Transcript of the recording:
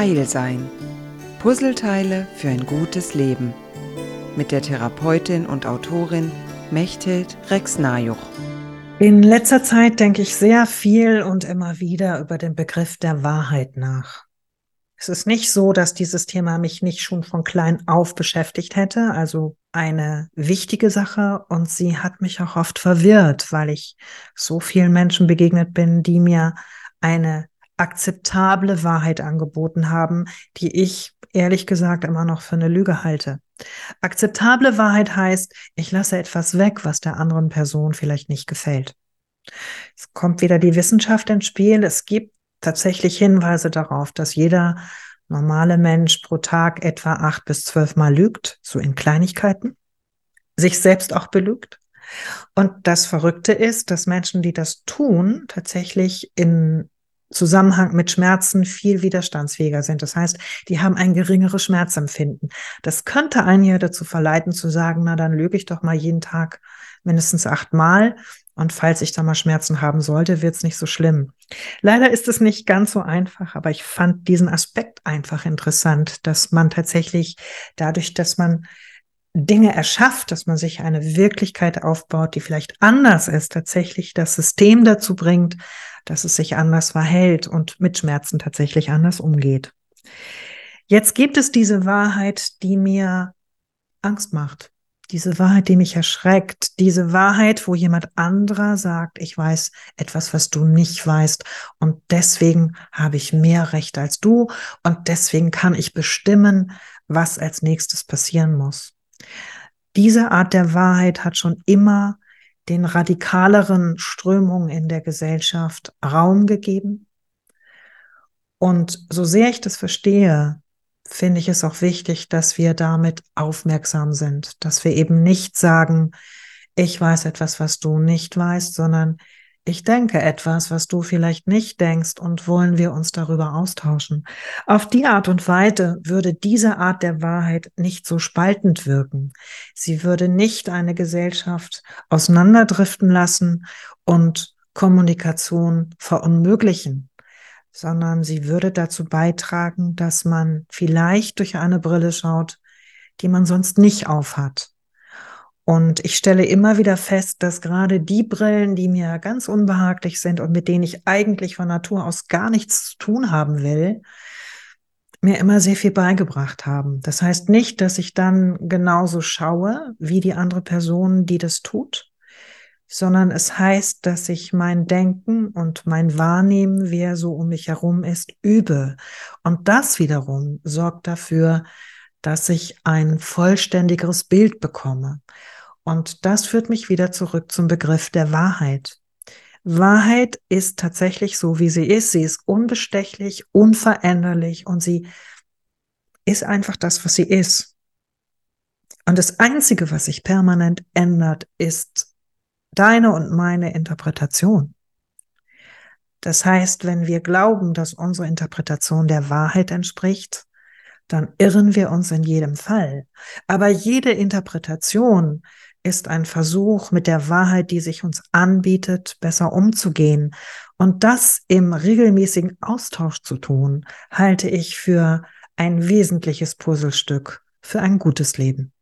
Heil sein. Puzzleteile für ein gutes Leben. Mit der Therapeutin und Autorin Mechthild Rex-Najuch. In letzter Zeit denke ich sehr viel und immer wieder über den Begriff der Wahrheit nach. Es ist nicht so, dass dieses Thema mich nicht schon von klein auf beschäftigt hätte, also eine wichtige Sache und sie hat mich auch oft verwirrt, weil ich so vielen Menschen begegnet bin, die mir eine akzeptable Wahrheit angeboten haben, die ich ehrlich gesagt immer noch für eine Lüge halte. Akzeptable Wahrheit heißt, ich lasse etwas weg, was der anderen Person vielleicht nicht gefällt. Es kommt wieder die Wissenschaft ins Spiel. Es gibt tatsächlich Hinweise darauf, dass jeder normale Mensch pro Tag etwa acht bis zwölf Mal lügt, so in Kleinigkeiten, sich selbst auch belügt. Und das Verrückte ist, dass Menschen, die das tun, tatsächlich in Zusammenhang mit Schmerzen viel widerstandsfähiger sind. Das heißt, die haben ein geringeres Schmerzempfinden. Das könnte einen ja dazu verleiten zu sagen, na dann lüge ich doch mal jeden Tag mindestens achtmal und falls ich da mal Schmerzen haben sollte, wird es nicht so schlimm. Leider ist es nicht ganz so einfach, aber ich fand diesen Aspekt einfach interessant, dass man tatsächlich dadurch, dass man Dinge erschafft, dass man sich eine Wirklichkeit aufbaut, die vielleicht anders ist, tatsächlich das System dazu bringt, dass es sich anders verhält und mit Schmerzen tatsächlich anders umgeht. Jetzt gibt es diese Wahrheit, die mir Angst macht. Diese Wahrheit, die mich erschreckt. Diese Wahrheit, wo jemand anderer sagt, ich weiß etwas, was du nicht weißt. Und deswegen habe ich mehr Recht als du. Und deswegen kann ich bestimmen, was als nächstes passieren muss. Diese Art der Wahrheit hat schon immer den radikaleren Strömungen in der Gesellschaft Raum gegeben. Und so sehr ich das verstehe, finde ich es auch wichtig, dass wir damit aufmerksam sind, dass wir eben nicht sagen, ich weiß etwas, was du nicht weißt, sondern ich denke etwas, was du vielleicht nicht denkst und wollen wir uns darüber austauschen. Auf die Art und Weise würde diese Art der Wahrheit nicht so spaltend wirken. Sie würde nicht eine Gesellschaft auseinanderdriften lassen und Kommunikation verunmöglichen, sondern sie würde dazu beitragen, dass man vielleicht durch eine Brille schaut, die man sonst nicht aufhat und ich stelle immer wieder fest, dass gerade die Brillen, die mir ganz unbehaglich sind und mit denen ich eigentlich von Natur aus gar nichts zu tun haben will, mir immer sehr viel beigebracht haben. Das heißt nicht, dass ich dann genauso schaue wie die andere Person, die das tut, sondern es heißt, dass ich mein Denken und mein Wahrnehmen, wer so um mich herum ist, übe. Und das wiederum sorgt dafür, dass ich ein vollständigeres Bild bekomme. Und das führt mich wieder zurück zum Begriff der Wahrheit. Wahrheit ist tatsächlich so, wie sie ist. Sie ist unbestechlich, unveränderlich und sie ist einfach das, was sie ist. Und das Einzige, was sich permanent ändert, ist deine und meine Interpretation. Das heißt, wenn wir glauben, dass unsere Interpretation der Wahrheit entspricht, dann irren wir uns in jedem Fall. Aber jede Interpretation ist ein Versuch, mit der Wahrheit, die sich uns anbietet, besser umzugehen. Und das im regelmäßigen Austausch zu tun, halte ich für ein wesentliches Puzzlestück für ein gutes Leben.